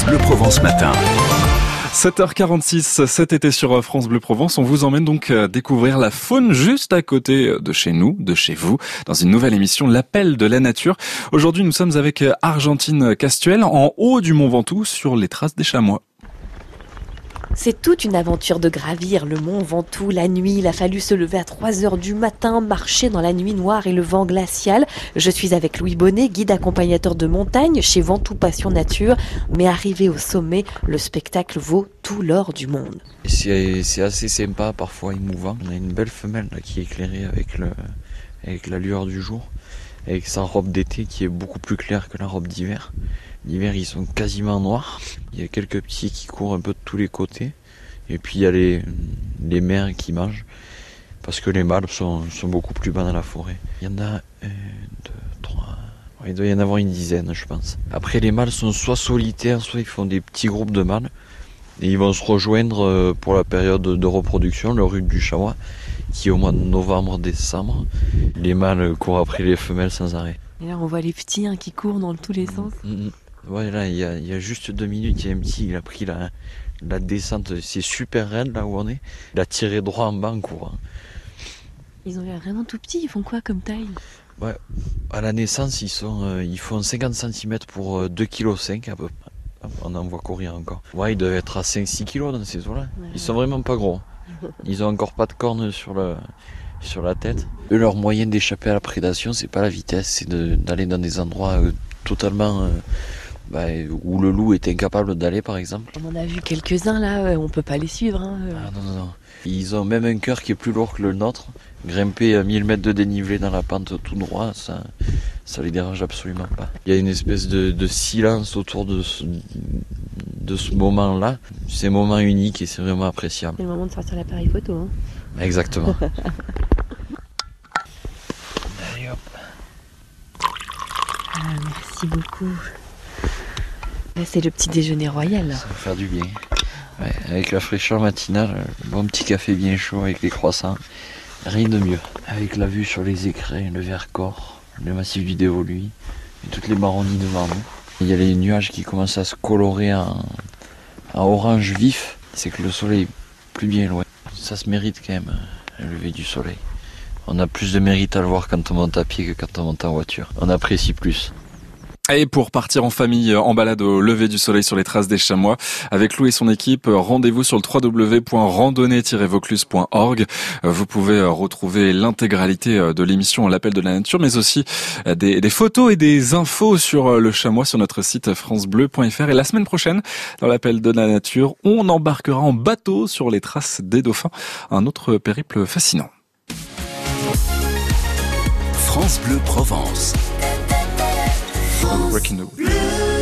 France Bleu Provence matin. 7h46 cet été sur France Bleu Provence, on vous emmène donc euh, découvrir la faune juste à côté de chez nous, de chez vous, dans une nouvelle émission L'appel de la nature. Aujourd'hui, nous sommes avec euh, Argentine Castuel en haut du Mont Ventoux sur les traces des chamois. C'est toute une aventure de gravir le mont Ventoux la nuit. Il a fallu se lever à 3 heures du matin, marcher dans la nuit noire et le vent glacial. Je suis avec Louis Bonnet, guide accompagnateur de montagne chez Ventoux Passion Nature. Mais arrivé au sommet, le spectacle vaut tout l'or du monde. C'est assez sympa, parfois émouvant. On a une belle femelle qui est éclairée avec, la lueur du jour, avec sa robe d'été qui est beaucoup plus claire que la robe d'hiver. L'hiver, ils sont quasiment noirs. Il y a quelques petits qui courent un peu de tous les côtés. Et puis il y a les, les mères qui mangent. Parce que les mâles sont, sont beaucoup plus bas dans la forêt. Il y en a un, deux, trois. Il doit y en avoir une dizaine, je pense. Après, les mâles sont soit solitaires, soit ils font des petits groupes de mâles. Et ils vont se rejoindre euh, pour la période de reproduction, le rut du chamois, qui au mois de novembre-décembre. Les mâles courent après les femelles sans arrêt. Et là, on voit les petits hein, qui courent dans tous les sens. Mm, mm. Ouais, là, il y a, juste deux minutes, il y a un petit, il a pris la, la descente, c'est super raide là où on est. Il a tiré droit en bas en courant. Ils ont l'air vraiment tout petits, ils font quoi comme taille? Ouais, à la naissance, ils, sont, euh, ils font 50 cm pour 2,5 kg à peu près. On en voit courir encore. Ouais, ils doivent être à 5-6 kg dans ces eaux-là. Ils sont vraiment pas gros. Ils ont encore pas de cornes sur, le, sur la tête. Eux, leur moyen d'échapper à la prédation, c'est pas la vitesse, c'est d'aller dans des endroits euh, totalement. Euh, bah, où le loup est incapable d'aller par exemple. On en a vu quelques-uns là, euh, on peut pas les suivre. Hein. Ah, non, non, non. Ils ont même un cœur qui est plus lourd que le nôtre. Grimper à 1000 mètres de dénivelé dans la pente tout droit, ça, ça les dérange absolument pas. Il y a une espèce de, silence autour de ce, de ce moment-là. C'est un moment unique et c'est vraiment appréciable. C'est le moment de sortir l'appareil photo. Hein. Exactement. Allez hop. Ah, merci beaucoup. C'est le petit déjeuner royal. Ça va faire du bien. avec la fraîcheur matinale, bon petit café bien chaud avec les croissants. Rien de mieux. Avec la vue sur les écrins, le Vercors, le massif du Dévoluy et toutes les baronnies devant nous. Il y a les nuages qui commencent à se colorer en, orange vif. C'est que le soleil est plus bien loin. Ça se mérite quand même, le lever du soleil. On a plus de mérite à le voir quand on monte à pied que quand on monte en voiture. On apprécie plus. Et pour partir en famille en balade au lever du soleil sur les traces des chamois, avec Lou et son équipe, rendez-vous sur le www.randonnée-vaucluse.org. Vous pouvez retrouver l'intégralité de l'émission L'appel de la nature, mais aussi des, des, photos et des infos sur le chamois sur notre site francebleu.fr. Et la semaine prochaine, dans l'appel de la nature, on embarquera en bateau sur les traces des dauphins. Un autre périple fascinant. France Bleu Provence. Breaking the